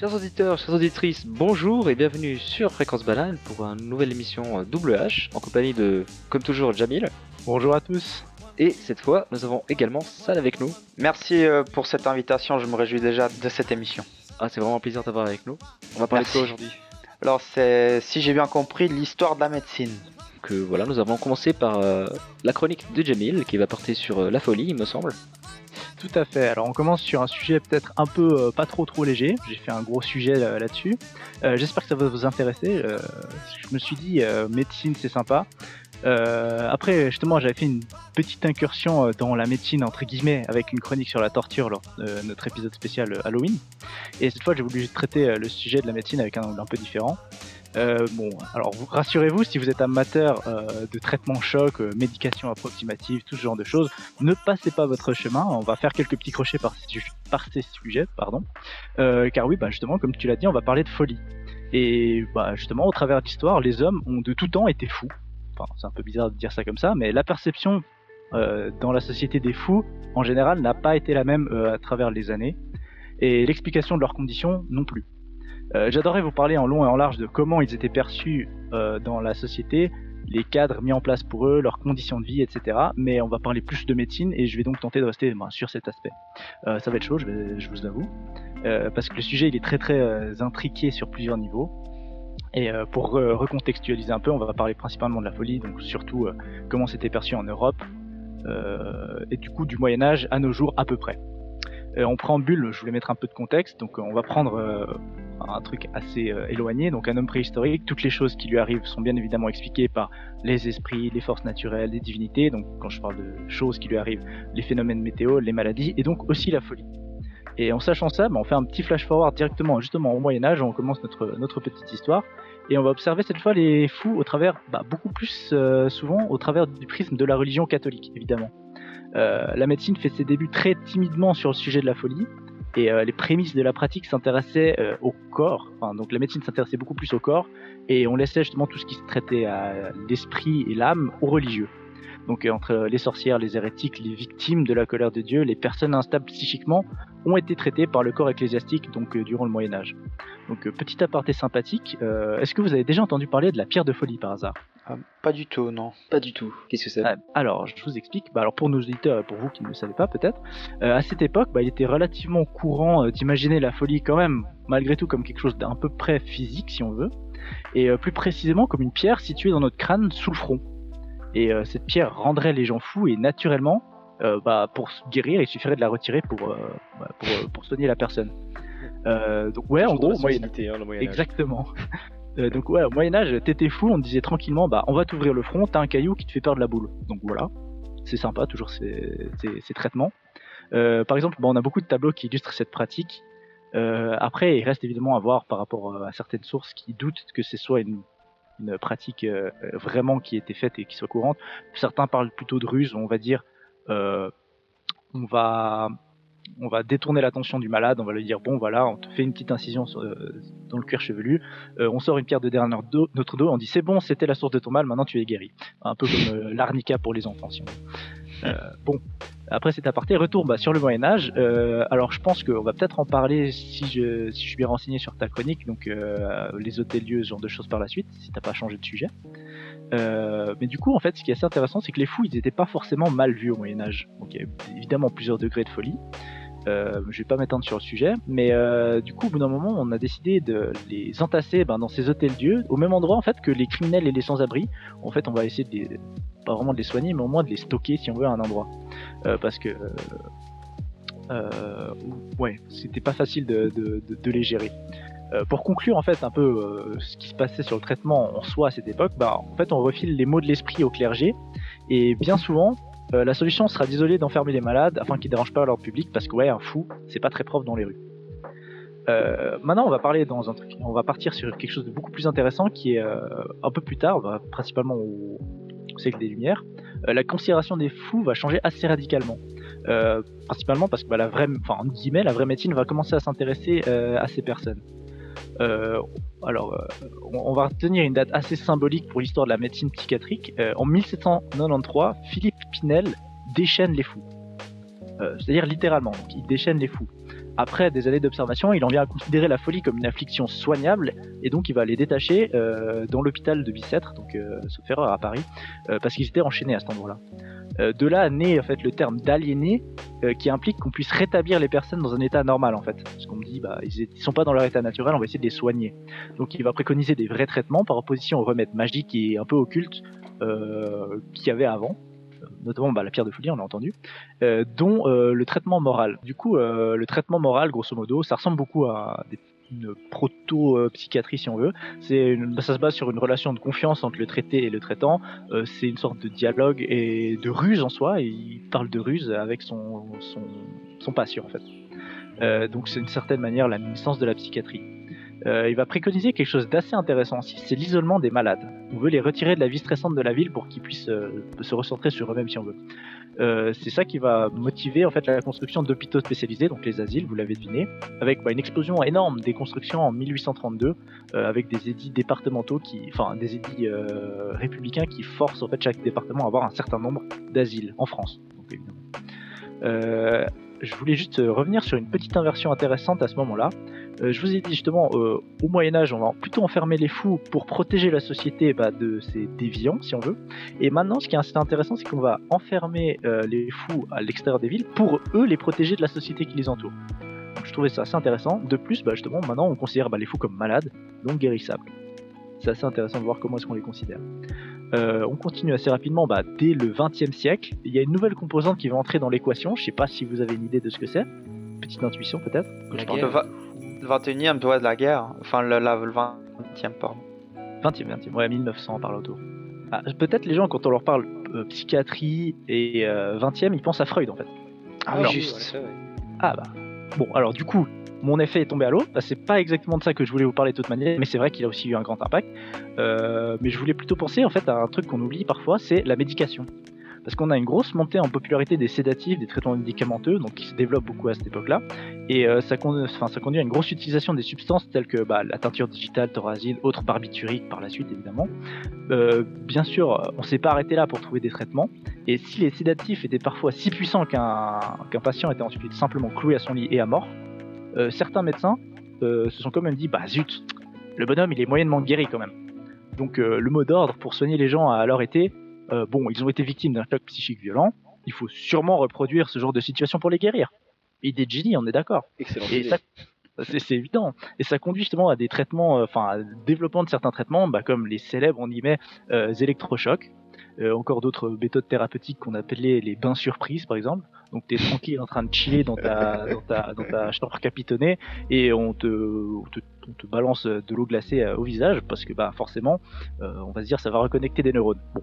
Chers auditeurs, chères auditrices, bonjour et bienvenue sur Fréquence Banane pour une nouvelle émission Double H en compagnie de, comme toujours, Jamil. Bonjour à tous. Et cette fois, nous avons également Sal avec nous. Merci euh, pour cette invitation, je me réjouis déjà de cette émission. Ah, c'est vraiment un plaisir d'avoir avec nous. On va parler de quoi aujourd'hui? Alors, c'est, si j'ai bien compris, l'histoire de la médecine. Que voilà, nous avons commencé par euh, la chronique de Jamil qui va porter sur euh, la folie, il me semble. Tout à fait. Alors on commence sur un sujet peut-être un peu euh, pas trop trop léger. J'ai fait un gros sujet là-dessus. Euh, J'espère que ça va vous intéresser. Euh, je me suis dit médecine c'est sympa. après justement j'avais fait une petite incursion dans la médecine entre guillemets avec une chronique sur la torture lors de notre épisode spécial Halloween. Et cette fois j'ai voulu traiter le sujet de la médecine avec un angle un peu différent. Euh, bon, alors rassurez-vous, si vous êtes amateur euh, de traitement choc, euh, médication approximative, tout ce genre de choses, ne passez pas votre chemin. On va faire quelques petits crochets par, ces sujets, pardon. Euh, car oui, bah justement, comme tu l'as dit, on va parler de folie. Et bah justement, au travers de l'histoire, les hommes ont de tout temps été fous. Enfin, c'est un peu bizarre de dire ça comme ça, mais la perception euh, dans la société des fous, en général, n'a pas été la même à travers les années. Et l'explication de leurs conditions non plus. Euh, j'adorerais vous parler en long et en large de comment ils étaient perçus euh, dans la société, les cadres mis en place pour eux, leurs conditions de vie, etc. Mais on va parler plus de médecine et je vais donc tenter de rester ben, sur cet aspect. Euh, ça va être chaud, je, vais, je vous avoue, parce que le sujet il est très très intriqué sur plusieurs niveaux. Et pour recontextualiser un peu, on va parler principalement de la folie, donc surtout comment c'était perçu en Europe, et du coup du Moyen Âge à nos jours à peu près. En préambule, je voulais mettre un peu de contexte, donc on va prendre un truc assez euh, éloigné, donc un homme préhistorique, toutes les choses qui lui arrivent sont bien évidemment expliquées par les esprits, les forces naturelles, les divinités, donc quand je parle de choses qui lui arrivent, les phénomènes météo, les maladies, et donc aussi la folie. Et en sachant ça, bah, on fait un petit flash forward directement justement au Moyen Âge, on commence notre, petite histoire, et on va observer cette fois les fous au travers, bah, beaucoup plus euh, souvent au travers du prisme de la religion catholique, évidemment. Euh, la médecine fait ses débuts très timidement sur le sujet de la folie, et euh, les prémices de la pratique s'intéressaient euh, au corps. Enfin, donc la médecine s'intéressait beaucoup plus au corps et on laissait justement tout ce qui se traitait à l'esprit et l'âme aux religieux. Donc entre les sorcières, les hérétiques, les victimes de la colère de Dieu, les personnes instables psychiquement ont été traitées par le corps ecclésiastique donc durant le Moyen Âge. Donc petit aparté sympathique, est-ce que vous avez déjà entendu parler de la pierre de folie par hasard? Ah, pas du tout, non. Pas du tout. Qu'est-ce que c'est ah, Alors, je vous explique. Bah, alors, pour nos auditeurs et pour vous qui ne le savez pas peut-être, euh, à cette époque, bah, il était relativement courant euh, d'imaginer la folie quand même, malgré tout, comme quelque chose d'un peu près physique, si on veut, et euh, plus précisément comme une pierre située dans notre crâne sous le front. Et cette pierre rendrait les gens fous et naturellement, bah, pour se guérir, il suffirait de la retirer pour, bah, pour, pour, soigner la personne. donc ouais, en gros, moyen... hein, exactement. Euh, donc ouais, au Moyen Âge, t'étais fou, on disait tranquillement, bah on va t'ouvrir le front, t'as un caillou qui te fait peur de la boule. Donc voilà, c'est sympa, toujours ces, ces, traitements. Euh, par exemple, bah, on a beaucoup de tableaux qui illustrent cette pratique. Euh, après, il reste évidemment à voir par rapport à certaines sources qui doutent que ce soit une, une pratique vraiment qui ait été faite et qui soit courante. Certains parlent plutôt de ruse, on va dire, on va on va détourner l'attention du malade, on va lui dire bon voilà, on te fait une petite incision euh, dans le cuir chevelu, euh, on sort une pierre de notre dos, on dit c'est bon, c'était la source de ton mal, maintenant tu es guéri. Un peu comme euh, l'arnica pour les enfants. Bon, après cet aparté, retour bah, sur le Moyen Âge. alors je pense qu'on va peut-être en parler si je, si je suis bien renseigné sur ta chronique, donc les hôtels lieux, ce genre de choses par la suite, si t'as pas changé de sujet. mais du coup, en fait, ce qui est assez intéressant, c'est que les fous, ils n'étaient pas forcément mal vus au Moyen Âge. Donc, il y a évidemment plusieurs degrés de folie. Euh, je vais pas m'étendre sur le sujet, mais euh, du coup, au bout d'un moment, on a décidé de les entasser ben, dans ces hôtels dieux, au même endroit en fait que les criminels et les sans-abri. En fait, on va essayer de les, pas vraiment de les soigner, mais au moins de les stocker si on veut à un endroit, euh, parce que euh, ouais, c'était pas facile de, les gérer. pour conclure en fait un peu ce qui se passait sur le traitement en soi à cette époque, bah, en fait on refile les mots de l'esprit au clergé et bien souvent euh, la solution sera d'isoler, d'enfermer les malades afin qu'ils ne dérangent pas leur public parce que ouais, un fou, c'est pas très propre dans les rues. Euh, maintenant, on va parler dans un truc, on va partir sur quelque chose de beaucoup plus intéressant qui est euh, un peu plus tard, bah, principalement au, siècle des Lumières. la considération des fous va changer assez radicalement. principalement parce que bah, la vraie, enfin la vraie médecine va commencer à s'intéresser à ces personnes. Alors, on, va retenir une date assez symbolique pour l'histoire de la médecine psychiatrique. En 1793, Philippe Pinel déchaîne les fous. C'est-à-dire littéralement, il déchaîne les fous. Après des années d'observation, il en vient à considérer la folie comme une affliction soignable et donc il va les détacher euh, dans l'hôpital de Bicêtre, donc euh, sauf erreur à Paris, euh, parce qu'ils étaient enchaînés à cet endroit-là. Euh, de là naît en fait le terme d'aliéné euh, qui implique qu'on puisse rétablir les personnes dans un état normal en fait. Parce qu'on me dit bah ils, ils sont pas dans leur état naturel, on va essayer de les soigner. Donc il va préconiser des vrais traitements par opposition aux remèdes magiques et un peu occultes euh, qu'il y avait avant. Notamment bah, la pierre de folie, on a entendu, euh, dont euh, le traitement moral. Du coup, euh, le traitement moral, grosso modo, ça ressemble beaucoup à une proto-psychiatrie si on veut. C'est une- ça se base sur une relation de confiance entre le traité et le traitant. C'est une sorte de dialogue et de ruse en soi. Et il parle de ruse avec son, son, patient en fait. Donc c'est une certaine manière la naissance de la psychiatrie. Euh, il va préconiser quelque chose d'assez intéressant aussi, c'est l'isolement des malades. On veut les retirer de la vie stressante de la ville pour qu'ils puissent euh, se recentrer sur eux-mêmes si on veut. Euh, c'est ça qui va motiver en fait la construction d'hôpitaux spécialisés, donc les asiles, vous l'avez deviné, avec bah, une explosion énorme des constructions en 1832, euh, avec des édits départementaux qui, enfin des édits républicains qui forcent en fait chaque département à avoir un certain nombre d'asiles en France, donc je voulais juste revenir sur une petite inversion intéressante à ce moment-là. Euh, je vous ai dit justement, euh, au Moyen Âge, on va plutôt enfermer les fous pour protéger la société bah, de ces déviants, si on veut. Et maintenant, ce qui est assez intéressant, c'est qu'on va enfermer euh, les fous à l'extérieur des villes pour eux les protéger de la société qui les entoure. Donc, je trouvais ça assez intéressant. De plus, bah, justement, maintenant, on considère bah, les fous comme malades, donc guérissables. C'est assez intéressant de voir comment est-ce qu'on les considère. Euh, on continue assez rapidement, bah, dès le XXe siècle, il y a une nouvelle composante qui va entrer dans l'équation. Je sais pas si vous avez une idée de ce que c'est. Petite intuition peut-être. Le, guerre. va- le 21 e doit de la guerre. Enfin, le, la- le 20e, pardon. 20e, 20e, ouais, 1900 par là autour. Ah, peut-être les gens, quand on leur parle euh, psychiatrie et euh, 20e, ils pensent à Freud en fait. Ah, oui, juste. ouais. Ah bah. Bon, alors du coup, mon effet est tombé à l'eau. Bah, c'est pas exactement de ça que je voulais vous parler de toute manière, mais c'est vrai qu'il a aussi eu un grand impact. Euh, mais je voulais plutôt penser en fait à un truc qu'on oublie parfois, c'est la médication. Parce qu'on a une grosse montée en popularité des sédatifs, des traitements médicamenteux, donc qui se développent beaucoup à cette époque-là. Et euh, ça, conduit à une grosse utilisation des substances telles que bah, la teinture digitale, thorazine, autres barbituriques par la suite évidemment. Euh, bien sûr, on s'est pas arrêté là pour trouver des traitements. Et si les sédatifs étaient parfois si puissants qu'un patient était ensuite simplement cloué à son lit et à mort, euh, certains médecins se sont quand même dit bah zut, le bonhomme il est moyennement guéri quand même. Donc le mot d'ordre pour soigner les gens a alors été euh, bon, ils ont été victimes d'un choc psychique violent, il faut sûrement reproduire ce genre de situation pour les guérir. Idée de génie, on est d'accord. Excellent. Et ça, c'est évident. Et ça conduit justement à des traitements, euh, enfin, un développement de certains traitements, bah, comme les célèbres, on y met, euh, électrochocs. Euh, encore d'autres méthodes thérapeutiques qu'on appelait les bains surprises, par exemple. Donc, tu es tranquille en train de chiller dans ta, dans ta, dans ta chambre capitonnée et on te, on te, on te balance de l'eau glacée euh, au visage parce que, bah, forcément, euh, on va se dire, ça va reconnecter des neurones. Bon.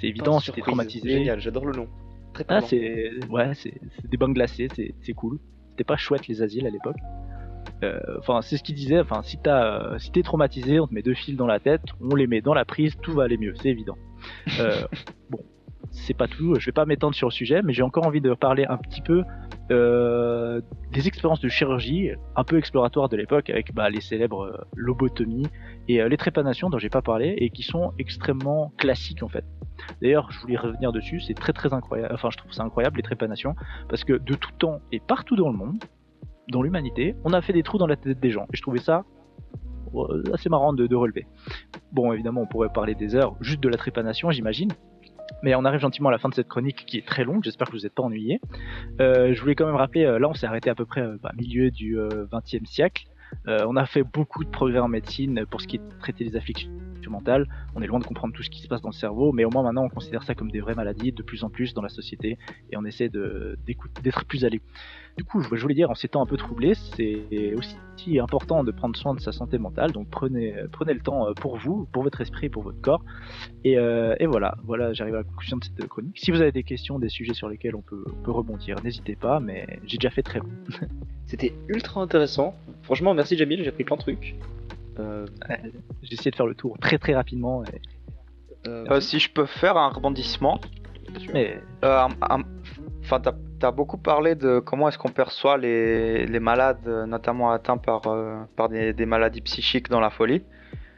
C'est évident, si t'es traumatisé. Génial, j'adore le nom. Très Ah, c'est ouais, c'est des bains glacés, c'est c'est cool. C'était pas chouette les asiles à l'époque. Euh, Enfin, c'est ce qu'il disait. Enfin, si t'as, euh, si t'es traumatisé, on te met deux fils dans la tête, on les met dans la prise, tout va aller mieux, c'est évident. Euh, bon, c'est pas tout. Je vais pas m'étendre sur le sujet, mais j'ai encore envie de parler un petit peu euh, des expériences de chirurgie un peu exploratoires de l'époque avec bah, les célèbres euh, lobotomies et euh, les trépanations dont j'ai pas parlé et qui sont extrêmement classiques en fait. D'ailleurs, je voulais revenir dessus, c'est très très incroyable. Enfin, je trouve ça incroyable les trépanations parce que de tout temps et partout dans le monde, dans l'humanité, on a fait des trous dans la tête des gens. Et je trouvais ça assez marrant de relever. Bon, évidemment, on pourrait parler des heures juste de la trépanation, j'imagine. Mais on arrive gentiment à la fin de cette chronique qui est très longue, j'espère que vous n'êtes pas ennuyés. Euh, je voulais quand même rappeler, euh, là on s'est arrêté à peu près euh, bah, milieu du XXe siècle. Euh, on a fait beaucoup de progrès en médecine pour ce qui est de traiter les afflictions mentales. On est loin de comprendre tout ce qui se passe dans le cerveau, mais au moins maintenant on considère ça comme des vraies maladies de plus en plus dans la société et on essaie d'être plus à l'écoute. Du coup, je je voulais dire, en ces temps un peu troublés, c'est aussi important de prendre soin de sa santé mentale. Donc prenez, prenez le temps euh, pour vous, pour votre esprit, pour votre corps. Et, euh, et voilà, voilà, j'arrive à la conclusion de cette chronique. Si vous avez des questions, des sujets sur lesquels on peut, on peut rebondir, n'hésitez pas. Mais j'ai déjà fait très long. C'était ultra intéressant. Franchement, merci Jamil, j'ai appris plein de trucs. Euh, J'ai essayé de faire le tour très très rapidement. et- Euh, si je peux faire un rebondissement. Mais Euh, Enfin, t'as as beaucoup parlé de comment est-ce qu'on perçoit les, les malades, notamment atteints par, euh, par des, des maladies psychiques dans la folie.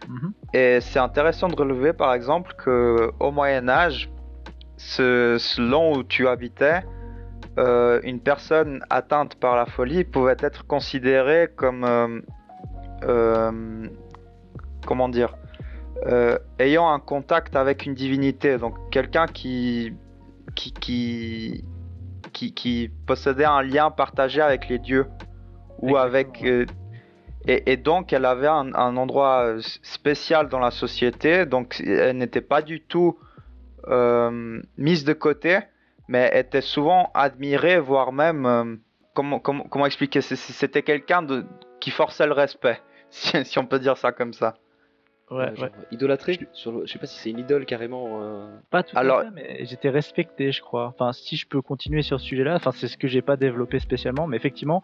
Mhm. Et c'est intéressant de relever, par exemple, que au Moyen Âge, ce, long où tu habitais, euh, une personne atteinte par la folie pouvait être considérée comme euh, euh, comment dire euh, ayant un contact avec une divinité donc quelqu'un qui qui, qui qui qui possédait un lien partagé avec les dieux ou avec euh, et, et donc elle avait un, un endroit euh, spécial dans la société donc elle n'était pas du tout euh, mise de côté mais était souvent admirée, voire même, comment, comment, comment expliquer, c'était quelqu'un qui forçait le respect, si, si on peut dire ça comme ça. Ouais, Euh, ouais. idolâtré sur le- Je sais pas si c'est une idole carrément. euh, Pas tout Alors- à fait, mais j'étais respecté, je crois. Enfin, si je peux continuer sur ce sujet-là, enfin, c'est ce que j'ai pas développé spécialement, mais effectivement,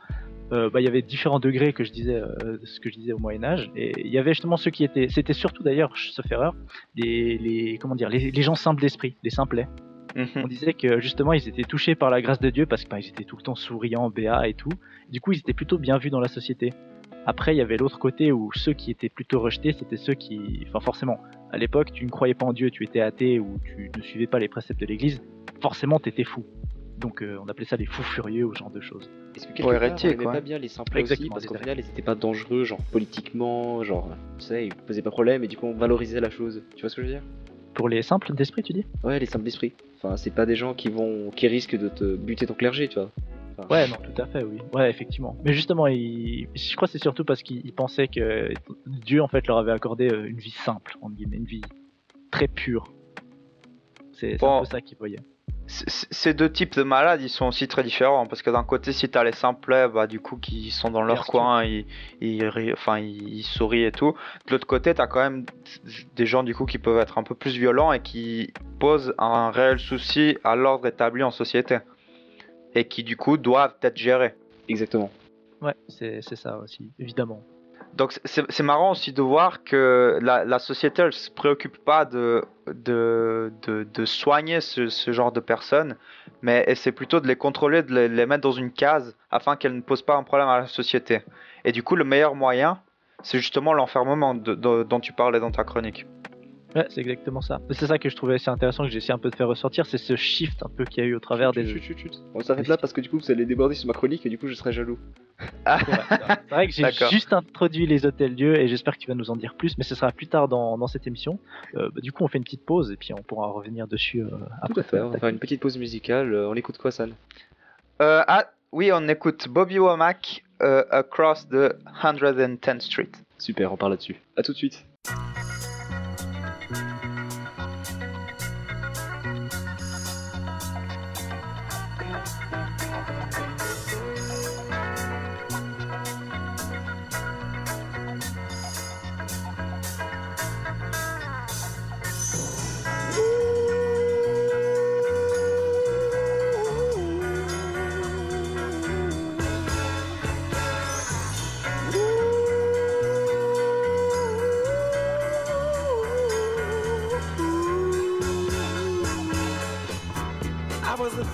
euh, bah, il y avait différents degrés que je disais, euh, de ce que je disais au Moyen Âge, et il y avait justement ceux qui étaient, c'était surtout d'ailleurs, sauf erreur, les, les comment dire, les, les gens simples d'esprit, les simplets. Mhm. On disait que justement ils étaient touchés par la grâce de Dieu parce qu'ils étaient tout le temps souriants, béats et tout. Du coup, ils étaient plutôt bien vus dans la société. Après, il y avait l'autre côté où ceux qui étaient plutôt rejetés, c'était ceux qui, enfin forcément, à l'époque, tu ne croyais pas en Dieu, tu étais athée ou tu ne suivais pas les préceptes de l'Église, forcément, t'étais fou. Donc, euh, on appelait ça les fous furieux ou ce genre de choses. Est-ce que quelque Ouais, part, hérétique, on aimait pas bien les simples aussi Exactement, Parce des qu'au final, ils étaient pas dangereux, genre politiquement, genre, tu sais, ils posaient pas problème et du coup on valorisait la chose. Tu vois ce que je veux dire? Pour les simples d'esprit, tu dis? Ouais, les simples d'esprit. Enfin, c'est pas des gens qui vont, qui risquent de te buter ton clergé, tu vois. Enfin, Ouais, non, tout à fait, oui. Ouais, effectivement. Mais justement, il... je crois que c'est surtout parce qu'ils pensaient que Dieu, en fait, leur avait accordé euh, une vie simple, entre guillemets, une vie très pure. C'est Bon. un peu ça qu'ils voyaient. Ces deux types de malades, ils sont aussi très différents parce que d'un côté, si t'as les simplets, bah du coup, qui sont dans leur coin, ils, ils, ri- enfin, ils sourient et tout. De l'autre côté, t'as quand même des gens du coup qui peuvent être un peu plus violents et qui posent un réel souci à l'ordre établi en société et qui du coup doivent être gérés. Exactement. Ouais, c'est c'est ça aussi, évidemment. Donc c'est- marrant aussi de voir que la, la société elle se préoccupe pas de, de, de, de soigner ce, ce genre de personnes, mais essaie plutôt de les contrôler, de les, les mettre dans une case afin qu'elles ne posent pas un problème à la société. Et du coup le meilleur moyen, c'est justement l'enfermement dont tu parlais dans ta chronique. Ouais, c'est exactement ça. C'est ça que je trouvais assez intéressant, que j'ai essayé un peu de faire ressortir, c'est ce shift un peu qu'il y a eu au travers des... Chut, chut, chut. On s'arrête là parce que du coup vous allez déborder sur ma chronique et du coup je serai jaloux. C'est vrai que j'ai juste introduit les hôtels Dieu et j'espère que tu vas nous en dire plus, mais ce sera plus tard dans, dans cette émission. Euh, bah, du coup, on fait une petite pause et puis on pourra revenir dessus euh, Tout après. à fait. On va faire une petite pause musicale. Euh, On écoute quoi, Euh, ah oui, on écoute Bobby Womack euh, Across the 110th Street. Super, on parle là-dessus. À tout de suite.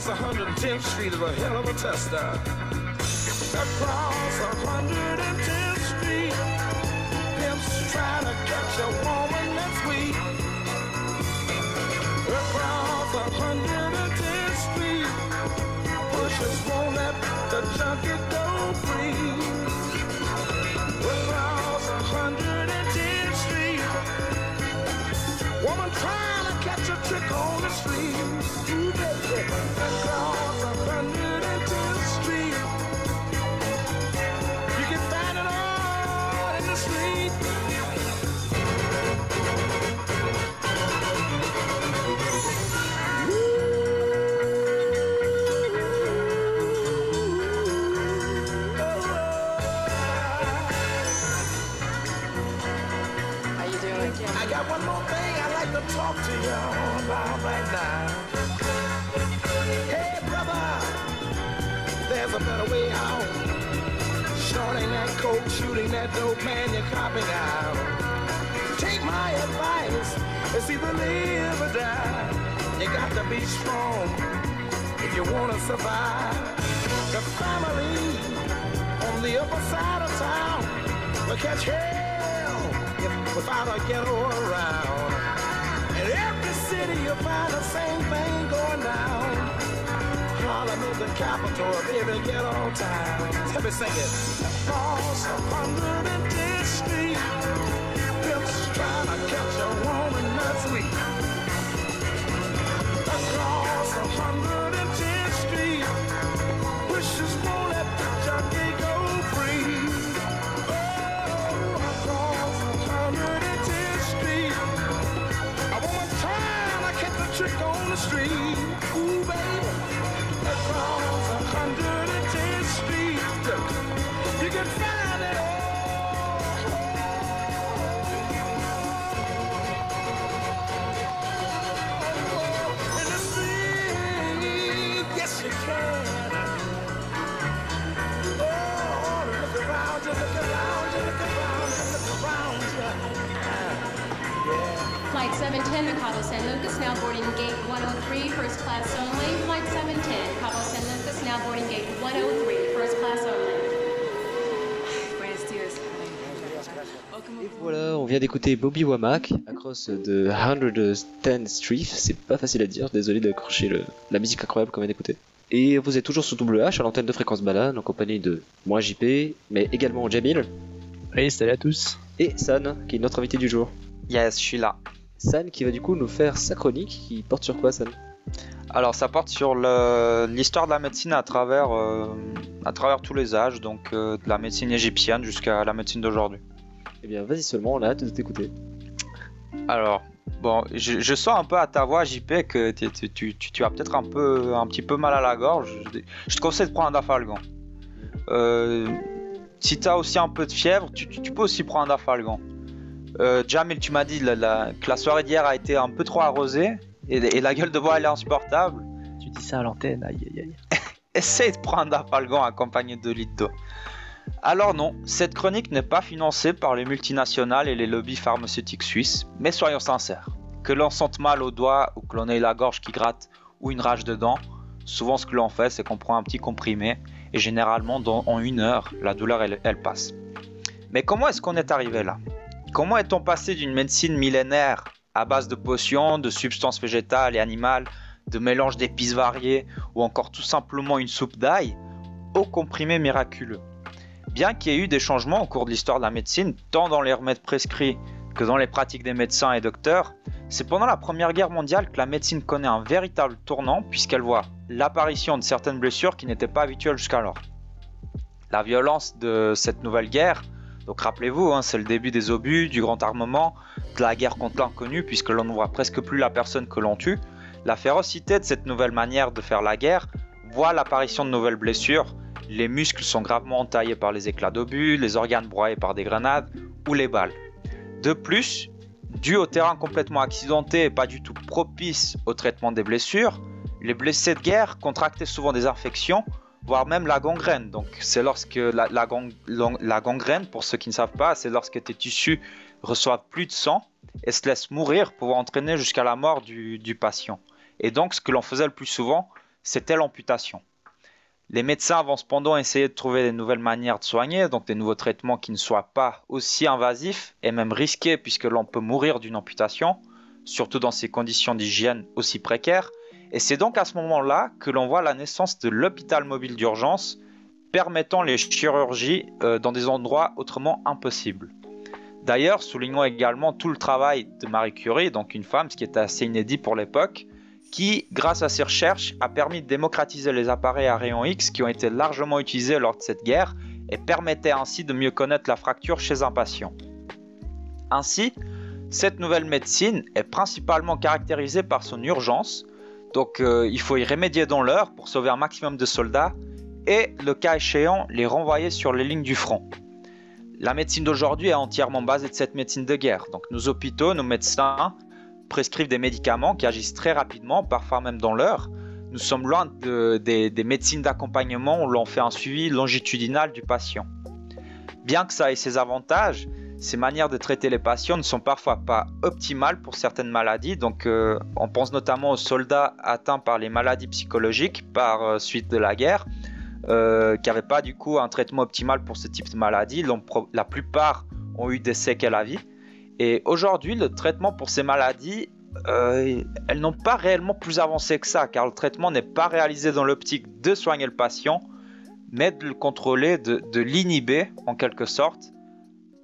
Across 110th Street is a hell of a tester. Across 110th Street, pimps trying to catch a woman that's weak. Across 110th Street, pushers won't let the junkie go free. Across 110th Street, woman trying to catch a trick on the street. Ooh, ghetto around. In every city you'll find the same thing going down. Harlem is the capital of every ghetto town. Let me sing it. Across 110th Street, trick on the street. Ooh, baby, across 110th Street, you can find 710 to Cabo San Lucas, now boarding gate 103, first class only. Flight 710, Cabo San Lucas, now boarding gate 103, first class only. Buenos dias. Et voilà, on vient d'écouter Bobby Womack, Across de 110th Street. C'est pas facile à dire, désolé d'accrocher le... la musique incroyable qu'on vient d'écouter. Et vous êtes toujours sur WH à l'antenne de Fréquence Balade en compagnie de moi JP, mais également Jamil Oui, salut à tous. et San, qui est notre invité du jour. Yes, je suis là. San qui va du coup nous faire sa chronique qui porte sur quoi San? Alors, ça porte sur l'histoire de la médecine à travers, euh, à travers tous les âges, donc euh, de la médecine égyptienne jusqu'à la médecine d'aujourd'hui. Eh bien vas-y seulement, on a hâte de t'écouter. Alors, bon, je, je sens un peu à ta voix, JP, que tu, tu, tu- tu as peut-être un, peu, un petit peu mal à la gorge. Je, te conseille de prendre un dafalgan. Euh, si tu as aussi un peu de fièvre, tu, tu- tu peux aussi prendre un dafalgan. Euh, Jamil, tu m'as dit la- la- que la soirée d'hier a été un peu trop arrosée et, et la gueule de bois elle est insupportable. Tu dis ça à l'antenne, aïe aïe aïe. Essaye de prendre un dafalgan accompagné de litres d'eau. Alors non, cette chronique n'est pas financée par les multinationales et les lobbies pharmaceutiques suisses, mais soyons sincères. Que l'on sente mal au doigt ou que l'on ait la gorge qui gratte ou une rage dedans, souvent ce que l'on fait c'est qu'on prend un petit comprimé et généralement dans, en une heure la douleur elle, elle passe. Mais comment est-ce qu'on est arrivé là? Comment est-on passé d'une médecine millénaire à base de potions, de substances végétales et animales, de mélanges d'épices variées ou encore tout simplement une soupe d'ail au comprimé miraculeux? Bien qu'il y ait eu des changements au cours de l'histoire de la médecine, tant dans les remèdes prescrits que dans les pratiques des médecins et docteurs, c'est pendant la Première Guerre mondiale que la médecine connaît un véritable tournant puisqu'elle voit l'apparition de certaines blessures qui n'étaient pas habituelles jusqu'alors. La violence de cette nouvelle guerre, donc rappelez-vous, hein, c'est le début des obus, du grand armement, de la guerre contre l'inconnu puisque l'on ne voit presque plus la personne que l'on tue, la férocité de cette nouvelle manière de faire la guerre voit l'apparition de nouvelles blessures, les muscles sont gravement entaillés par les éclats d'obus, les organes broyés par des grenades ou les balles. De plus, dû au terrain complètement accidenté et pas du tout propice au traitement des blessures, les blessés de guerre contractaient souvent des infections, voire même la gangrène. Donc c'est lorsque la, gang- la- gangrène, pour ceux qui ne savent pas, c'est lorsque tes tissus reçoivent plus de sang et se laissent mourir, pouvant entraîner jusqu'à la mort du, du patient. Et donc ce que l'on faisait le plus souvent, c'était l'amputation. Les médecins vont cependant essayer de trouver des nouvelles manières de soigner, donc des nouveaux traitements qui ne soient pas aussi invasifs et même risqués puisque l'on peut mourir d'une amputation, surtout dans ces conditions d'hygiène aussi précaires. Et c'est donc à ce moment-là que l'on voit la naissance de l'hôpital mobile d'urgence permettant les chirurgies euh, dans des endroits autrement impossibles. D'ailleurs, soulignons également tout le travail de Marie Curie, donc une femme, ce qui était assez inédit pour l'époque, qui, grâce à ses recherches, a permis de démocratiser les appareils à rayons X qui ont été largement utilisés lors de cette guerre et permettait ainsi de mieux connaître la fracture chez un patient. Ainsi, cette nouvelle médecine est principalement caractérisée par son urgence, donc euh, il faut y remédier dans l'heure pour sauver un maximum de soldats et, le cas échéant, les renvoyer sur les lignes du front. La médecine d'aujourd'hui est entièrement basée de cette médecine de guerre, donc nos hôpitaux, nos médecins prescrivent des médicaments qui agissent très rapidement, parfois même dans l'heure. nous sommes loin de- des, des médecines d'accompagnement où l'on fait un suivi longitudinal du patient. Bien que ça ait ses avantages, ces manières de traiter les patients ne sont parfois pas optimales pour certaines maladies. Donc, euh, on pense notamment aux soldats atteints par les maladies psychologiques par euh, suite de la guerre, euh, qui n'avaient pas du coup un traitement optimal pour ce type de maladie. La plupart ont eu des séquelles à vie. Et aujourd'hui, le traitement pour ces maladies, elles n'ont pas réellement plus avancé que ça, car le traitement n'est pas réalisé dans l'optique de soigner le patient, mais de le contrôler, de l'inhiber en quelque sorte,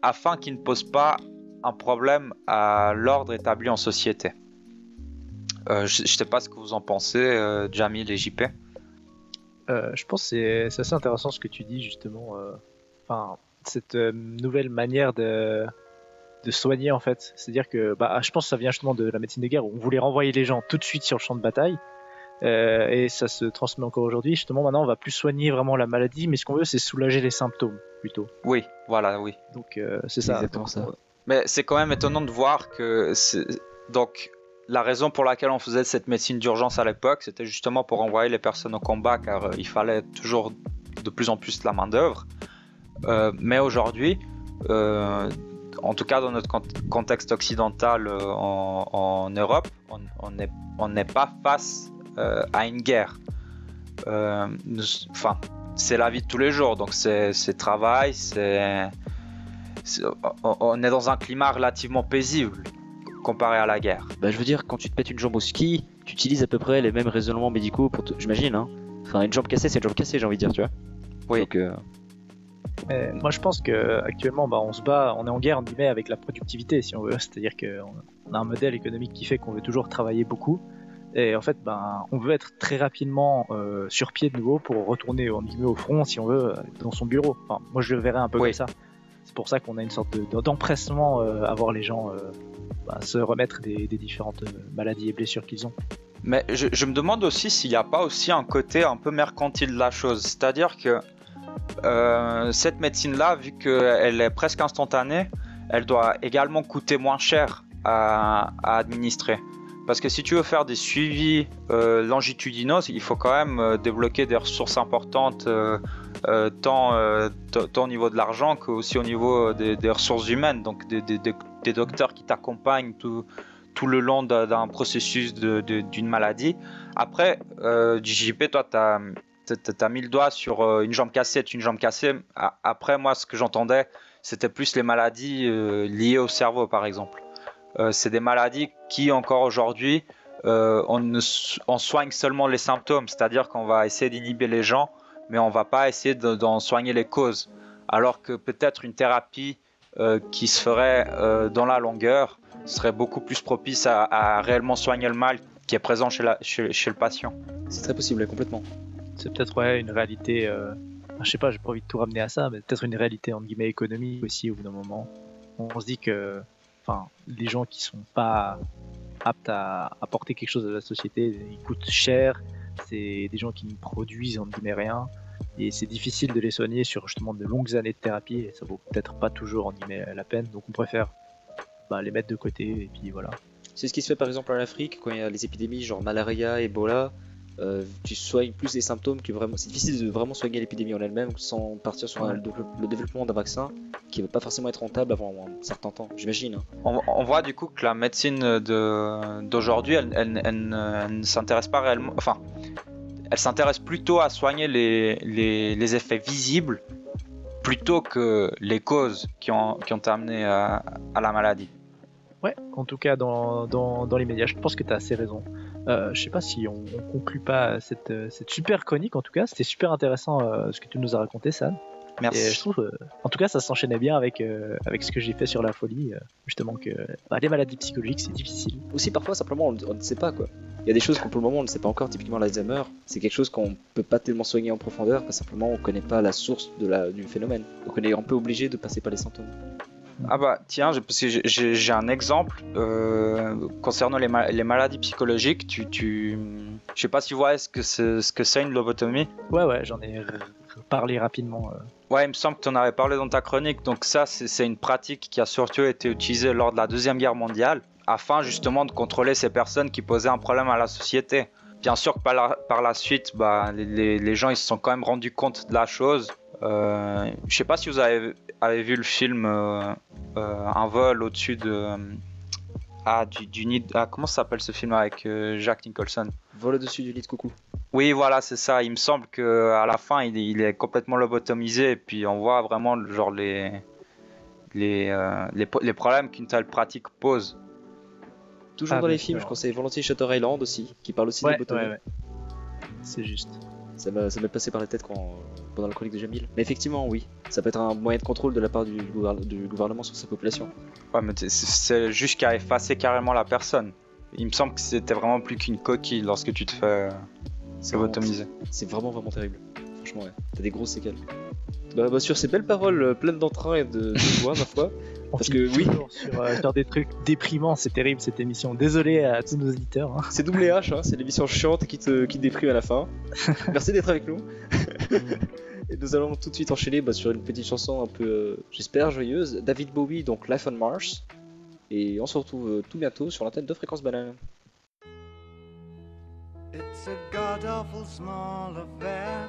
afin qu'il ne pose pas un problème à l'ordre établi en société. Euh, je ne sais pas ce que vous en pensez, euh, Jamil et JP. Euh, je pense que c'est assez intéressant ce que tu dis justement. euh, Enfin, cette nouvelle manière de, soigner en fait. C'est-à-dire que bah, je pense que ça vient justement de la médecine de guerre où on voulait renvoyer les gens tout de suite sur le champ de bataille. Et ça se transmet encore aujourd'hui. Justement, maintenant, on va plus soigner vraiment la maladie, mais ce qu'on veut, c'est soulager les symptômes plutôt. Oui, voilà, oui. Donc, euh, c'est ça. Exactement ça. on- Mais c'est quand même étonnant de voir que donc la raison pour laquelle on faisait cette médecine d'urgence à l'époque, c'était justement pour envoyer les personnes au combat, car euh, il fallait toujours de plus en plus de la main d'œuvre. Euh, mais aujourd'hui, euh, en tout cas dans notre cont- contexte occidental euh, en, en Europe, on n'est pas face euh, à une guerre. Euh, nous- Enfin, c'est la vie de tous les jours, donc c'est travail, c'est on- on est dans un climat relativement paisible comparé à la guerre. Bah, je veux dire, quand tu te pètes une jambe au ski, tu utilises à peu près les mêmes raisonnements médicaux pour. J'imagine, hein. Enfin, une jambe cassée, c'est une jambe cassée, j'ai envie de dire, tu vois. Oui. Donc, euh, Mais moi, je pense que actuellement, bah, on se bat, on est en guerre, en guillemets, avec la productivité, si on veut. C'est-à-dire qu'on on a un modèle économique qui fait qu'on veut toujours travailler beaucoup. Et en fait, ben, on veut être très rapidement euh, sur pied de nouveau pour retourner en guillemets, au front, si on veut, euh, dans son bureau. Enfin, moi, je le verrais un peu Oui. comme ça. C'est pour ça qu'on a une sorte de- d'empressement euh, à voir les gens bah, se remettre des, des différentes maladies et blessures qu'ils ont. Mais je, je me demande aussi s'il n'y a pas aussi un côté un peu mercantile de la chose. C'est-à-dire que euh, cette médecine-là, vu qu'elle est presque instantanée, elle doit également coûter moins cher à, à administrer. Parce que si tu veux faire des suivis euh, longitudinaux, il faut quand même euh, débloquer des ressources importantes, euh, tant, au niveau de l'argent qu'aussi au niveau des, ressources humaines, donc des, docteurs qui t'accompagnent tout, le long d'un processus d'une maladie. Après, euh, JP, toi, tu as, mis le doigt sur une jambe cassée, une jambe cassée. Après, moi, ce que j'entendais, c'était plus les maladies liées au cerveau, par exemple. Euh, c'est des maladies qui, encore aujourd'hui, euh, on, ne soigne seulement les symptômes, c'est-à-dire qu'on va essayer d'inhiber les gens, mais on va pas essayer de- d'en soigner les causes. Alors que peut-être une thérapie euh, qui se ferait euh, dans la longueur serait beaucoup plus propice à, à réellement soigner le mal qui est présent chez, la- chez- chez le patient. c'est très possible, complètement. C'est peut-être ouais, une réalité. Euh... je sais pas, j'ai pas envie de tout ramener à ça, mais peut-être une réalité entre guillemets économique aussi au bout d'un moment. On se dit que, enfin, les gens qui sont pas aptes à apporter quelque chose à la société, ils coûtent cher. C'est des gens qui ne produisent entre guillemets rien, et c'est difficile de les soigner sur justement de longues années de thérapie. Et ça vaut peut-être pas toujours entre guillemets la peine, donc on préfère bah, les mettre de côté et puis voilà. C'est ce qui se fait par exemple en Afrique quand il y a les épidémies genre malaria, Ebola. Euh, tu soignes plus les symptômes que vraiment. C'est difficile de vraiment soigner l'épidémie en elle-même sans partir sur un- le, le développement d'un vaccin qui va pas forcément être rentable avant un certain temps, j'imagine. hein. On, on voit du coup que la médecine de- d'aujourd'hui, elle, elle- elle ne- elle ne s'intéresse pas réellement. Enfin, elle s'intéresse plutôt à soigner les, les- les effets visibles plutôt que les causes qui ont, qui ont amené à, à la maladie. Ouais, en tout cas dans, dans, dans les médias, je pense que tu as assez raison. Euh, je sais pas si on, on conclut pas cette, euh, cette super chronique en tout cas, c'était super intéressant euh, ce que tu nous as raconté Sam. Et je Merci. trouve, euh, en tout cas ça s'enchaînait bien avec, euh, avec ce que j'ai fait sur la folie, euh, justement que bah, les maladies psychologiques c'est difficile. Aussi parfois simplement on, on ne sait pas quoi. Il y a des choses qu'on pour le moment on ne sait pas encore, typiquement l'Alzheimer, c'est quelque chose qu'on peut pas tellement soigner en profondeur parce que simplement on connaît pas la source de la, du phénomène. Donc on est un peu obligé de passer par les symptômes. Ah bah tiens, j'ai- un exemple euh, concernant les, ma- les maladies psychologiques. Tu, tu, je sais pas si vous voyez ce que c'est ce que c'est une lobotomie. Ouais ouais, j'en ai parlé rapidement. euh. Ouais, il me semble que tu en avais parlé dans ta chronique. Donc ça, c'est une pratique qui a surtout été utilisée lors de la Deuxième Guerre mondiale, afin justement de contrôler ces personnes qui posaient un problème à la société. bien sûr que par la, par la suite, bah, les gens ils se sont quand même rendus compte de la chose. Euh, je sais pas si vous avez, avez vu le film euh, euh, Un vol au-dessus de. Ah, du, du nid. Ah, comment ça s'appelle ce film avec euh, Jack Nicholson? Vol au-dessus du lit de coucou. Oui, voilà, c'est ça. Il me semble que à la fin, il est, il est complètement lobotomisé et puis on voit vraiment genre les les, euh, les, problèmes qu'une telle pratique pose. Toujours Ah, dans les films, sûr. je conseille volontiers Shutter Island aussi, qui parle aussi Ouais, de lobotomie. ouais, ouais. C'est juste. Ça m'est passé par la tête quand, pendant le chronique de Jamil. Mais effectivement, oui, ça peut être un moyen de contrôle de la part du, gouver- du gouvernement sur sa population. Ouais, mais c'est- c'est juste qu'à effacer carrément la personne. Il me semble que c'était vraiment plus qu'une coquille lorsque tu te fais euh, C'est vraiment terrible. Franchement, ouais. T'as des grosses séquelles. Bah, bah, sur ces belles paroles euh, pleines d'entrain et de, de joie, ma foi. Parce que oui. Sur, euh, sur des trucs déprimants, c'est terrible cette émission. Désolé à tous nos auditeurs. hein. C'est double H, hein, c'est l'émission chiante qui te, qui te déprime à la fin. Merci d'être avec nous. Et nous allons tout de suite enchaîner bah, sur une petite chanson un peu, euh, j'espère, joyeuse. David Bowie, donc Life on Mars. Et on se retrouve euh, tout bientôt sur l'antenne de Fréquence Banane. It's a god awful small affair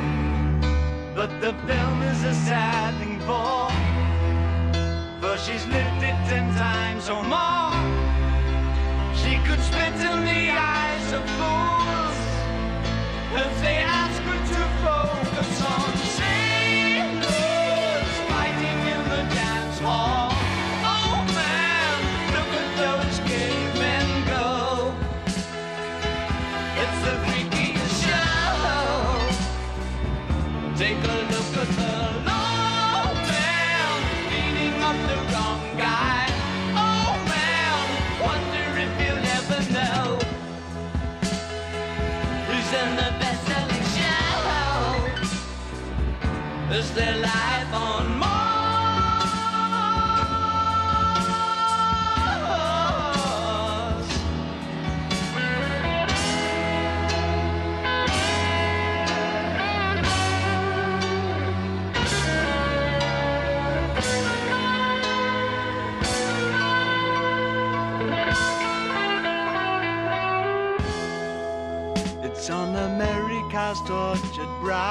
But the film is a sad thing for, for she's lived it ten times or more. She could spit in the eyes of fools if they Is there life on Mars? It's on America's tortured brow that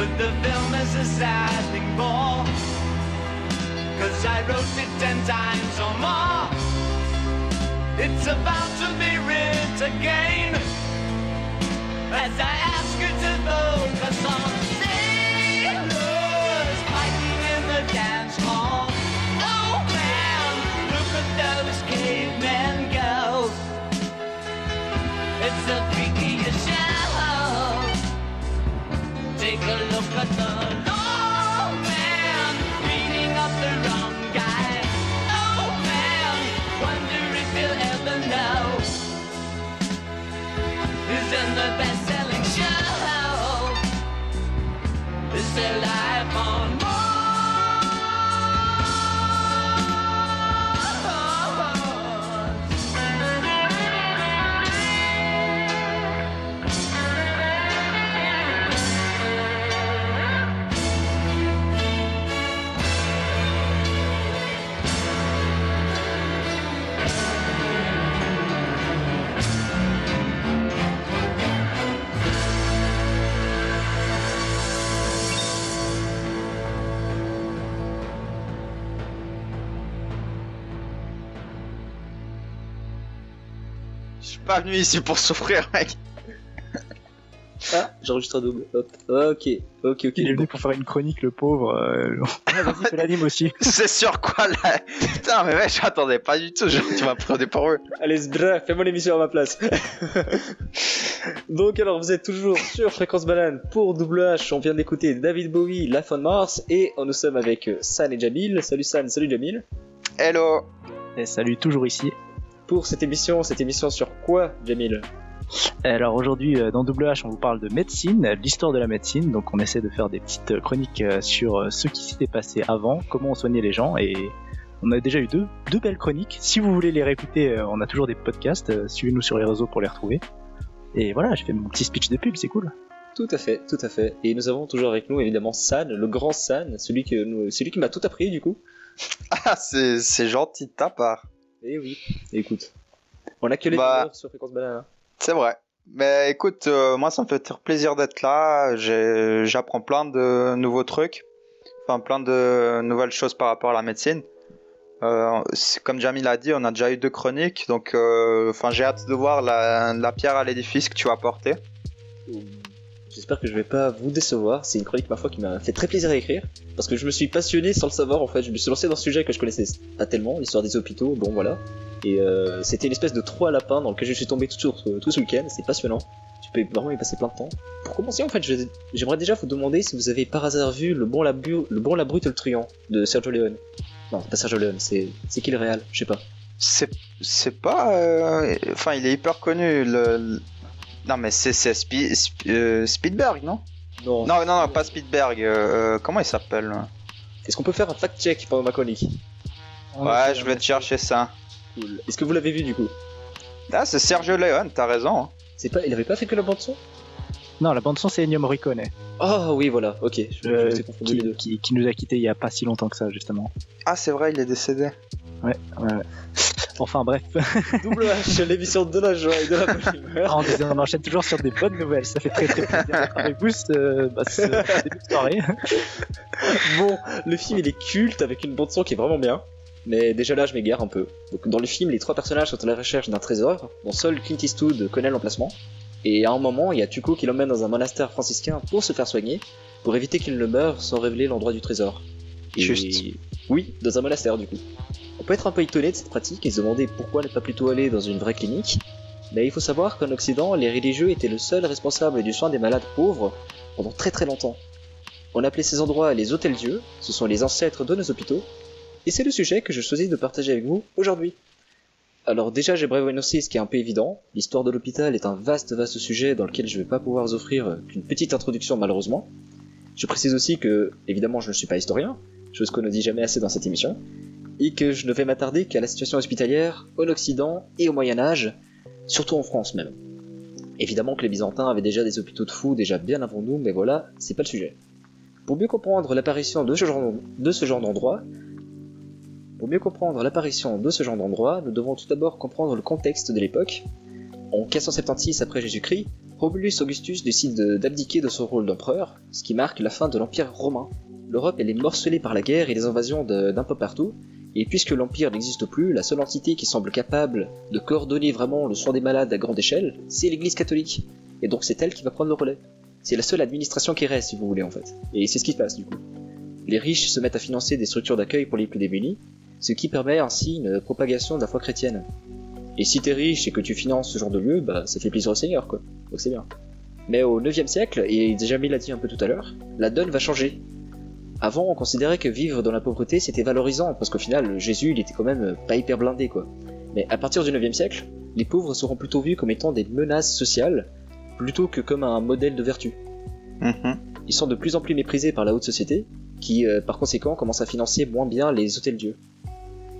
But the film is a sad thing for, cause I wrote it ten times or more. It's about to be writ again, as I pas venu ici pour souffrir, mec. Ah, j'enregistre un double. Hop. Ok, ok, ok. Il est venu pour faire une chronique, le pauvre. Euh... Ah, vas-y, fais l'anime aussi. C'est sur quoi là Putain, mais mec, j'attendais pas du tout. Genre, tu m'as pris pour eux. Allez, Sbra, fais-moi l'émission à ma place. Donc, alors, vous êtes toujours sur Fréquence Banane pour Double H. On vient d'écouter David Bowie, La Fin de Mars, et nous sommes avec euh, San et Jamil. Salut San, salut Jamil. Hello. Et salut, toujours ici. Pour cette émission, cette émission sur quoi, Jamil? Alors aujourd'hui euh, dans Double H on vous parle de médecine, l'histoire de la médecine, donc on essaie de faire des petites chroniques euh, sur ce qui s'était passé avant, comment on soignait les gens et on a déjà eu deux, deux belles chroniques. Si vous voulez les réécouter, on a toujours des podcasts, suivez-nous sur les réseaux pour les retrouver. Et voilà, j'ai fait mon petit speech de pub, c'est cool. Tout à fait, tout à fait. Et nous avons toujours avec nous évidemment San, le grand San, celui, que nous, celui qui m'a tout appris du coup. Ah, c'est gentil de ta part. Eh oui, écoute. On a que les bah, sur Fréquence Banane. hein. C'est vrai. Mais écoute, euh, moi ça me fait plaisir d'être là. J'apprends plein de nouveaux trucs, enfin plein de nouvelles choses par rapport à la médecine. Euh, comme Jamil a dit, on a déjà eu deux chroniques, donc euh, enfin j'ai hâte de voir la, la pierre à l'édifice que tu vas apporter. J'espère que je vais pas vous décevoir. C'est une chronique, ma foi, qui m'a fait très plaisir à écrire. Parce que je me suis passionné sans le savoir, en fait. Je me suis lancé dans ce sujet que je connaissais pas tellement, l'histoire des hôpitaux, bon voilà. Et euh, c'était une espèce de trou à lapin dans lequel je suis tombé tout, tout ce week-end. C'est passionnant. Tu peux vraiment y passer plein de temps. Pour commencer, en fait, j'aimerais déjà vous demander si vous avez par hasard vu Le Bon, la, le, bon la Brute et le Truand de Sergio Leone. Non, pas Sergio Leone, c'est qui le réal? Je sais pas. C'est pas, euh, enfin il est hyper connu. Le- Non mais c'est Spi- Sp- euh, Spielberg non? Non. Non non non pas Spielberg. euh, comment il s'appelle? Est-ce qu'on peut faire un fact-check pendant ma chronique? Ouais, je vais te chercher ça. Cool. Est-ce que vous l'avez vu du coup? Ah, c'est Sergio Leone, t'as raison. hein. C'est pas, il avait pas fait que la bande son Non, la bande son c'est Ennio Morricone, Ah oui, voilà, ok. Je, euh, je t'ai confondu les qui, deux. qui, qui nous a quittés il y a pas si longtemps que ça justement. Ah, c'est vrai, il est décédé. Ouais, ouais. Enfin bref, Double H, l'émission de la joie et de la bonne humeur. on, on enchaîne toujours sur des bonnes nouvelles, ça fait très très plaisir d'être avec vous ce, bah, ce début de soirée. Bon, le film il est culte avec une bande son qui est vraiment bien. Mais déjà là, je m'égare un peu. Donc, dans le film, les trois personnages sont à la recherche d'un trésor, dont seul Clint Eastwood connaît l'emplacement. Et à un moment, il y a Tuco qui l'emmène dans un monastère franciscain pour se faire soigner, pour éviter qu'il ne meure sans révéler l'endroit du trésor. Et- Juste. Oui, dans un monastère du coup. On peut être un peu étonné de cette pratique et se demander pourquoi ne pas plutôt aller dans une vraie clinique. Mais il faut savoir qu'en Occident, les religieux étaient le seul responsable du soin des malades pauvres pendant très très longtemps. On appelait ces endroits les hôtels-dieux, ce sont les ancêtres de nos hôpitaux, et c'est le sujet que je choisis de partager avec vous aujourd'hui. Alors déjà j'aimerais vous énoncer ce qui est un peu évident, l'histoire de l'hôpital est un vaste vaste sujet dans lequel je vais pas pouvoir vous offrir qu'une petite introduction malheureusement. Je précise aussi que, évidemment je ne suis pas historien, chose qu'on ne dit jamais assez dans cette émission, et que je ne vais m'attarder qu'à la situation hospitalière en Occident et au Moyen Âge, surtout en France même. Évidemment que les Byzantins avaient déjà des hôpitaux de fous déjà bien avant nous, mais voilà, c'est pas le sujet. Pour mieux comprendre l'apparition de ce genre, d'endroit, nous devons tout d'abord comprendre le contexte de l'époque. En 476 après Jésus-Christ, Romulus Augustus décide de- d'abdiquer de son rôle d'empereur, ce qui marque la fin de l'Empire romain. L'Europe elle est morcelée par la guerre et les invasions d'un peu partout, et puisque l'Empire n'existe plus, la seule entité qui semble capable de coordonner vraiment le soin des malades à grande échelle, c'est l'Église catholique. Et donc c'est elle qui va prendre le relais. C'est la seule administration qui reste, si vous voulez, en fait. Et c'est ce qui se passe, du coup. Les riches se mettent à financer des structures d'accueil pour les plus démunis, ce qui permet ainsi une propagation de la foi chrétienne. Et si t'es riche et que tu finances ce genre de lieu, bah ça fait plaisir au Seigneur, quoi. Donc c'est bien. Mais au 9 siècle, et Jamil l'a dit un peu tout à l'heure, la donne va changer. Avant, on considérait que vivre dans la pauvreté c'était valorisant, parce qu'au final, Jésus il était quand même pas hyper blindé, quoi. Mais à partir du 9 siècle, les pauvres seront plutôt vus comme étant des menaces sociales, plutôt que comme un modèle de vertu. Mhm. Ils sont de plus en plus méprisés par la haute société, qui euh, par conséquent commence à financer moins bien les hôtels-dieux.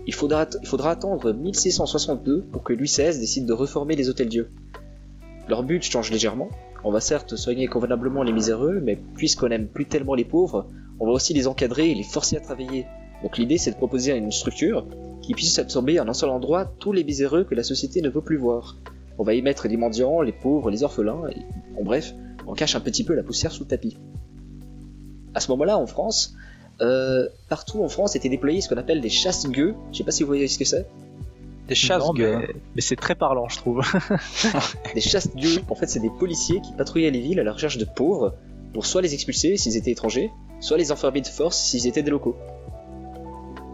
Il faudra, il faudra attendre 1662 pour que Louis XVI décide de reformer les hôtels-dieux. Leur but change légèrement, on va certes soigner convenablement les miséreux, mais puisqu'on n'aime plus tellement les pauvres, on va aussi les encadrer et les forcer à travailler. Donc l'idée c'est de proposer une structure qui puisse absorber en un seul endroit tous les miséreux que la société ne veut plus voir. On va y mettre les mendiants, les pauvres, les orphelins, et en bref, on cache un petit peu la poussière sous le tapis. À ce moment-là, en France, euh, partout en France étaient déployés ce qu'on appelle des chasse-gueux. Je sais pas si vous voyez ce que c'est. Des chasses Non, gueux. mais, mais c'est très parlant, je trouve. Des chasse-dieux, en fait, c'est des policiers qui patrouillaient les villes à la recherche de pauvres pour soit les expulser s'ils étaient étrangers, soit les enfermer de force s'ils étaient des locaux.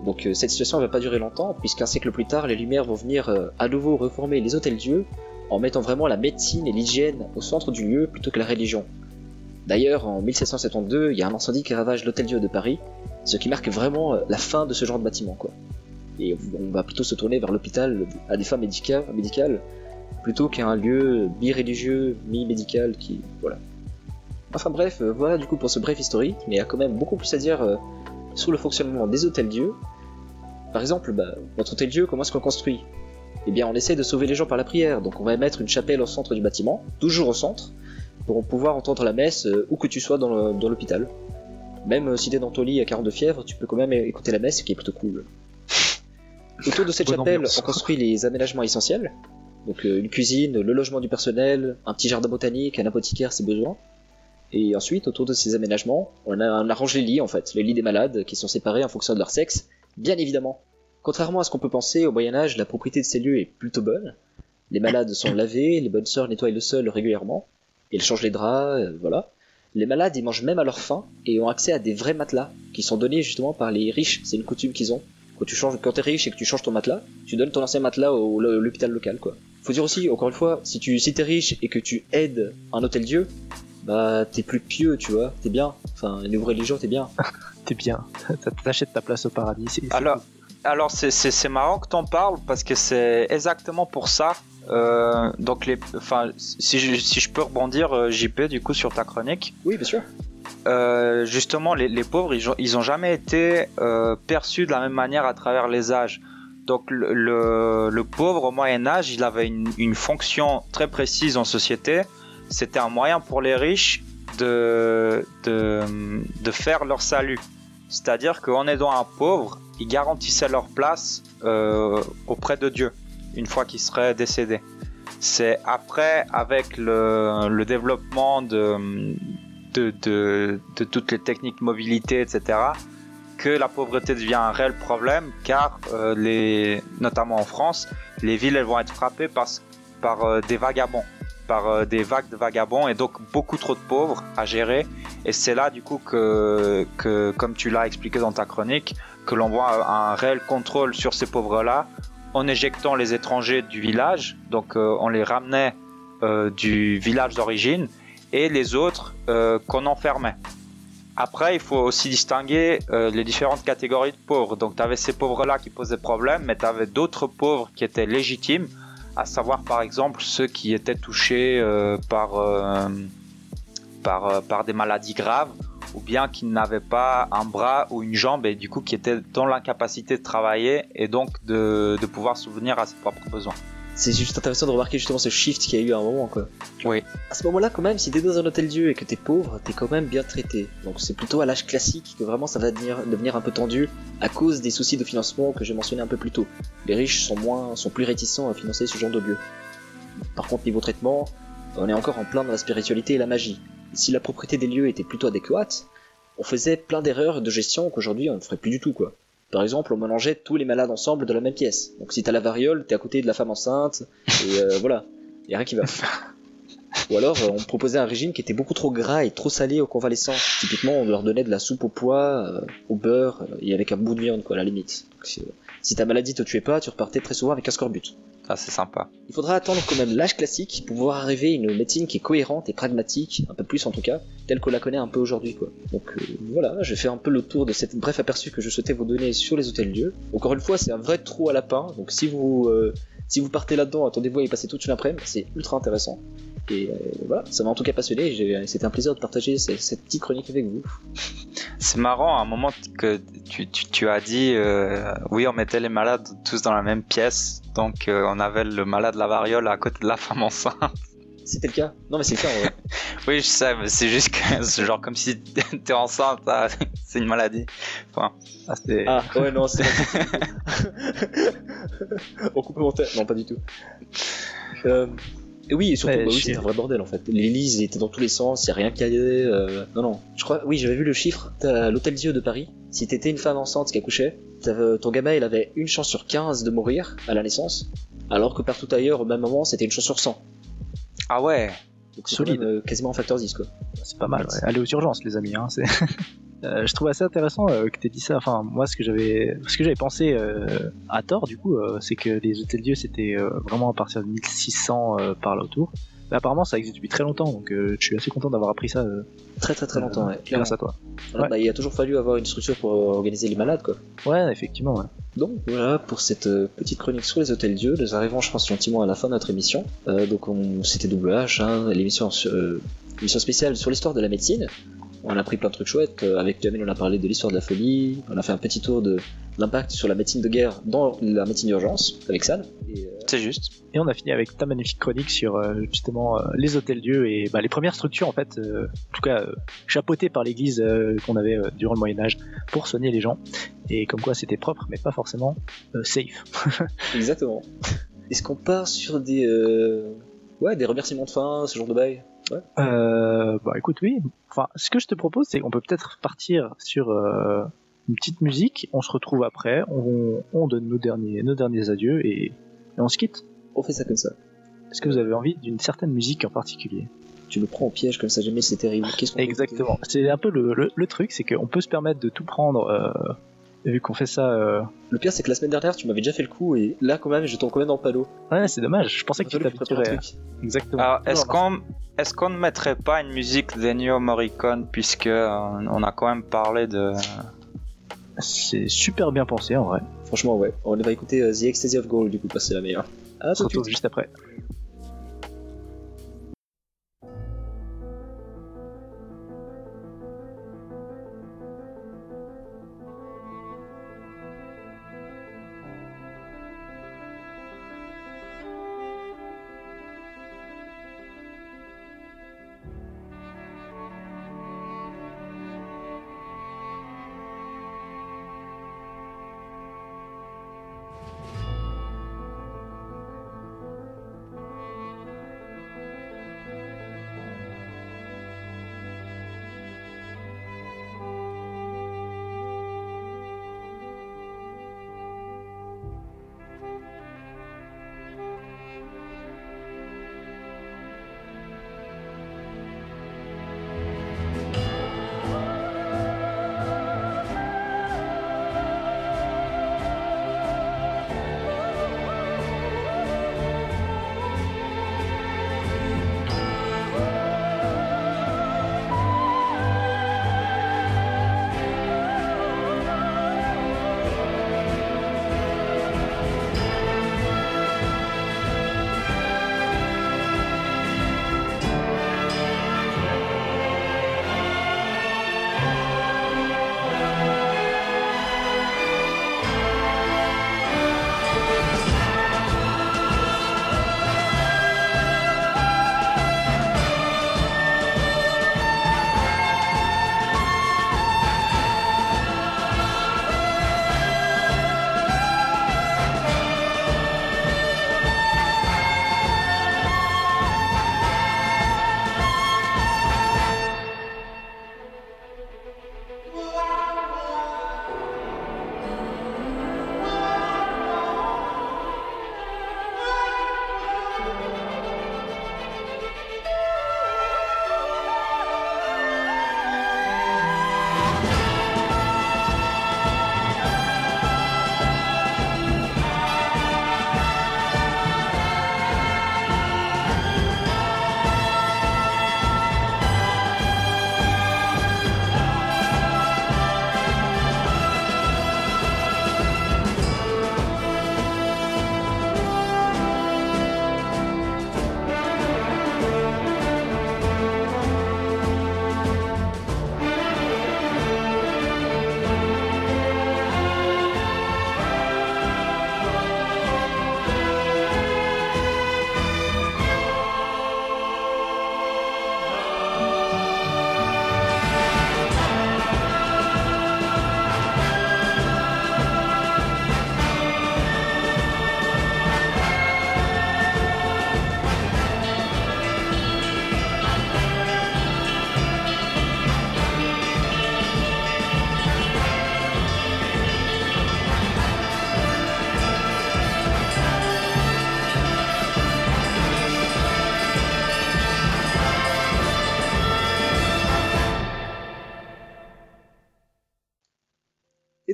Donc euh, cette situation va pas durer longtemps, puisqu'un siècle plus tard, les Lumières vont venir euh, à nouveau reformer les hôtels-dieux en mettant vraiment la médecine et l'hygiène au centre du lieu plutôt que la religion. D'ailleurs, en 1772, il y a un incendie qui ravage l'hôtel-dieu de Paris, ce qui marque vraiment euh, la fin de ce genre de bâtiment, quoi. Et on va plutôt se tourner vers l'hôpital à des fins médica- médicales plutôt qu'un lieu bi-religieux, mi-médical qui. Voilà. Enfin bref, euh, voilà du coup pour ce bref historique, mais il y a quand même beaucoup plus à dire euh, sur le fonctionnement des hôtels-dieux. Par exemple, bah, notre hôtel-dieu, comment est-ce qu'on construit? Eh bien, on essaie de sauver les gens par la prière, donc on va mettre une chapelle au centre du bâtiment, toujours au centre, pour pouvoir entendre la messe euh, où que tu sois dans l'hôpital. Même si t'es dans ton lit à 42 fièvres, tu peux quand même écouter la messe, ce qui est plutôt cool. Autour de cette Bonne chapelle, ambiance. on construit les aménagements essentiels. Donc une cuisine, le logement du personnel, un petit jardin botanique, un apothicaire si besoin. Et ensuite, autour de ces aménagements, on, arrange les lits en fait, les lits des malades qui sont séparés en fonction de leur sexe, bien évidemment. Contrairement à ce qu'on peut penser, au Moyen Âge, la propriété de ces lieux est plutôt bonne. Les malades sont lavés, les bonnes sœurs nettoient le sol régulièrement, elles changent les draps, euh, voilà. Les malades, ils mangent même à leur faim et ont accès à des vrais matelas qui sont donnés justement par les riches. C'est une coutume qu'ils ont. Quand tu changes, quand t'es riche et que tu changes ton matelas, tu donnes ton ancien matelas au l'hôpital local, quoi. Faut dire aussi, encore une fois, si tu si t'es riche et que tu aides un hôtel Dieu, bah t'es plus pieux, tu vois, t'es bien. Enfin, niveau religion, t'es bien. T'es bien. T'achètes ta place au paradis. c'est- c'est Alors, alors c'est- c'est c'est marrant que t'en parles parce que c'est exactement pour ça. euh, donc les, enfin, si je, si je peux rebondir, euh, JP, du coup sur ta chronique. Oui, bien sûr. Euh, justement, les, les pauvres, ils ont, ils ont jamais été euh, perçus de la même manière à travers les âges. Donc le, le, le pauvre au Moyen Âge, il avait une, une fonction très précise en société. C'était un moyen pour les riches de, de, de faire leur salut. C'est-à-dire qu'en aidant un pauvre, ils garantissaient leur place euh, auprès de Dieu une fois qu'il serait décédé. C'est après, avec le, développement de, de, de, de toutes les techniques mobilité, etc., que la pauvreté devient un réel problème, car euh, les, notamment en France, les villes vont être frappées par, par euh, des vagabonds, par euh, des vagues de vagabonds, et donc beaucoup trop de pauvres à gérer. Et c'est là du coup que, que comme tu l'as expliqué dans ta chronique, que l'on voit un réel contrôle sur ces pauvres-là, en éjectant les étrangers du village, donc euh, on les ramenait euh, du village d'origine, et les autres qu'on enfermait. Après, il faut aussi distinguer les différentes catégories de pauvres. Donc, tu avais ces pauvres-là qui posaient problème, mais tu avais d'autres pauvres qui étaient légitimes, à savoir par exemple ceux qui étaient touchés euh, par, euh, euh, par des maladies graves, ou bien qui n'avaient pas un bras ou une jambe, et du coup qui étaient dans l'incapacité de travailler, et donc de, de pouvoir subvenir à ses propres besoins. C'est juste intéressant de remarquer justement ce shift qu'il y a eu à un moment, quoi. Oui. À ce moment-là, quand même, si t'es dans un hôtel Dieu et que t'es pauvre, t'es quand même bien traité. Donc c'est plutôt à l'âge classique que vraiment ça va devenir, devenir un peu tendu à cause des soucis de financement que j'ai mentionné un peu plus tôt. Les riches sont moins, sont plus réticents à financer ce genre de lieu. Par contre, niveau traitement, on est encore en plein dans la spiritualité et la magie. Si la propriété des lieux était plutôt adéquate, on faisait plein d'erreurs de gestion qu'aujourd'hui on ne ferait plus du tout, quoi. Par exemple, on mélangeait tous les malades ensemble dans la même pièce. Donc si t'as la variole, t'es à côté de la femme enceinte, et euh, voilà, y a rien qui va. Ou alors, euh, on proposait un régime qui était beaucoup trop gras et trop salé aux convalescents. Typiquement, on leur donnait de la soupe au pois, euh, au beurre, et avec un bout de viande, quoi, à la limite. Si, si ta maladie te tuait pas, tu repartais très souvent avec un scorbut. Ah, c'est sympa. Il faudra attendre quand même l'âge classique pour pouvoir arriver une médecine qui est cohérente et pragmatique, un peu plus en tout cas, telle qu'on la connaît un peu aujourd'hui. Donc euh, voilà, je fais un peu le tour de cette bref aperçu que je souhaitais vous donner sur les hôtels Dieu. Encore une fois, c'est un vrai trou à lapin, donc si vous euh, si vous partez là-dedans, attendez-vous à y passer toute une après-midi, c'est ultra intéressant. Et euh, voilà, ça m'a en tout cas passionné, c'était un plaisir de partager cette, cette petite chronique avec vous. C'est marrant, à un moment que tu, tu, tu as dit, euh, oui, on mettait les malades tous dans la même pièce, donc euh, on avait le malade de la variole à côté de la femme enceinte. C'était le cas Non mais c'est le cas en vrai. Oui, je sais, mais c'est juste que c'est genre comme si t'es enceinte, ah, c'est une maladie. Enfin, Ah, Ah ouais non c'est On coupe le montage. Non pas du tout. Euh, Et oui, et surtout, Ouais, bah oui, c'était un vrai bordel en fait. L'Élise était dans tous les sens, il y a rien qui allait. euh, Non, non. Je crois, oui, j'avais vu le chiffre. T'as l'Hôtel Dieu de Paris. Si t'étais une femme enceinte qui accouchait, t'avais- ton gamin il avait une chance sur 15 de mourir à la naissance, alors que partout ailleurs, au même moment, c'était une chance sur 100. Ah ouais. Donc c'est Solide. quand même, euh, quasiment un facteur 10 quoi. C'est pas mal. ouais. Allez aux urgences, les amis. Hein, c'est- Euh, je trouve assez intéressant euh, que tu aies dit ça. Enfin, moi, ce que j'avais, ce que j'avais pensé euh, à tort, du coup, euh, c'est que les hôtels Dieu, c'était euh, vraiment à partir de 1600 euh, par là autour. Mais apparemment, ça existe depuis très longtemps, donc euh, je suis assez content d'avoir appris ça euh, Très très très longtemps, ouais. grâce à toi. Voilà, Ouais. bah, il a toujours fallu avoir une structure pour euh, organiser les malades quoi. Ouais, effectivement. Ouais. Donc voilà pour cette euh, petite chronique sur les hôtels Dieu. Nous arrivons, je pense, gentiment à la fin de notre émission. Euh, donc on... c'était WH, hein, l'émission sur- euh, spéciale sur l'histoire de la médecine. On a pris plein de trucs chouettes. Euh, avec Jamil, on a parlé de l'histoire de la folie. On a fait un petit tour de l'impact sur la médecine de guerre dans la médecine d'urgence avec. Et, euh, C'est juste. Et on a fini avec ta magnifique chronique sur euh, justement euh, les hôtels Dieu et bah, les premières structures en fait, euh, en tout cas euh, chapeautées par l'Église euh, qu'on avait euh, durant le Moyen Âge pour soigner les gens. Et comme quoi c'était propre, mais pas forcément euh, safe. Exactement. Est-ce qu'on part sur des euh, ouais des remerciements de fin, ce genre de bail Ouais. Euh, bah écoute, oui. Enfin, ce que je te propose, c'est qu'on peut peut-être partir sur euh, une petite musique. On se retrouve après. On, on donne nos derniers, nos derniers adieux et, et on se quitte. On fait ça comme ça. Est-ce que vous avez envie d'une certaine musique en particulier? Tu me prends au piège comme ça, jamais c'est terrible. Qu'est-ce qu'on peut Exactement. C'est un peu le, le, le truc, c'est qu'on peut se permettre de tout prendre. Euh, vu qu'on fait ça. Euh... Le pire, c'est que la semaine dernière, tu m'avais déjà fait le coup, et là, quand même, je tombe quand même dans le panneau. Ouais, c'est dommage. Je pensais que tu truc. Exactement. Alors, est-ce Non, qu'on est-ce qu'on ne mettrait pas une musique d'Ennio Morricone puisque euh, on a quand même parlé de C'est super bien pensé en vrai. Franchement, ouais. On va écouter euh, The Ecstasy of Gold, du coup, parce que c'est la meilleure. On À se tout de suite. retrouve juste après.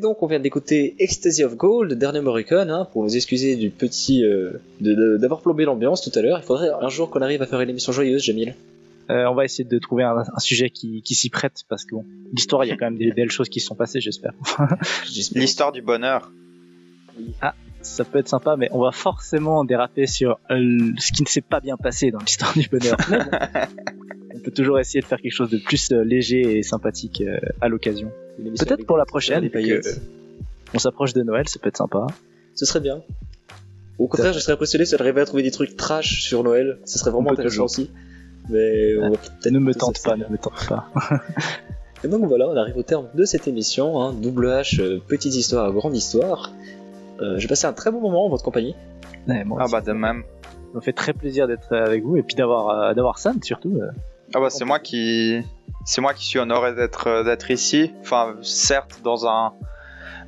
Donc on vient d'écouter Ecstasy of Gold, dernier Morricone, hein, pour nous excuser du petit, euh, de- de- d'avoir plombé l'ambiance tout à l'heure. Il faudrait un jour qu'on arrive à faire une émission joyeuse, Jamil. Euh, on va essayer de trouver un, un sujet qui, qui s'y prête parce que bon, l'histoire, il y a quand même des belles choses qui se sont passées, j'espère. L'histoire du bonheur. Ça peut être sympa, mais on va forcément déraper sur euh, ce qui ne s'est pas bien passé dans l'histoire du bonheur. Peut toujours essayer de faire quelque chose de plus euh, léger et sympathique euh, à l'occasion. Peut-être pour la prochaine, que on s'approche de Noël, ça peut être sympa. Ce serait bien. Au contraire, je serais impressionné si elle arrivait à trouver des trucs trash sur Noël. Ce serait vraiment intéressant aussi. Mais on va peut-être Ne me tente pas, ne me tente pas. Et donc voilà, on arrive au terme de cette émission. Hein. Double H, euh, petite histoire, grande histoire. Euh, J'ai passé un très bon moment en votre compagnie. Ouais, moi Ah bah de même. Ça me fait très plaisir d'être avec vous et puis d'avoir euh, d'avoir Sam surtout. Ah bah c'est moi qui c'est moi qui suis honoré d'être euh, d'être ici. Enfin certes dans un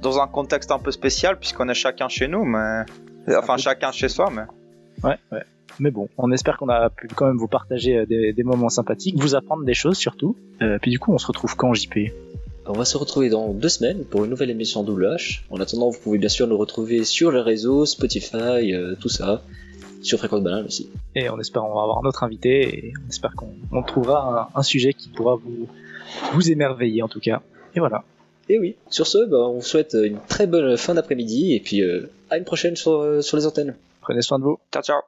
dans un contexte un peu spécial puisqu'on est chacun chez nous mais enfin chacun chez soi mais Ouais, ouais. Mais bon, on espère qu'on a pu quand même vous partager euh, des, des moments sympathiques, vous apprendre des choses surtout. Euh, puis du coup, on se retrouve quand JP On va se retrouver dans deux semaines pour une nouvelle émission Double H. En attendant, vous pouvez bien sûr nous retrouver sur les réseaux, Spotify, euh, tout ça. Sur Fréquence Banane aussi. Et on espère on va avoir notre invité et on espère qu'on on trouvera un, un sujet qui pourra vous vous émerveiller en tout cas. Et voilà. Et oui, sur ce, bah, on vous souhaite une très bonne fin d'après-midi et puis euh, à une prochaine sur, euh, sur les antennes. Prenez soin de vous. ciao ciao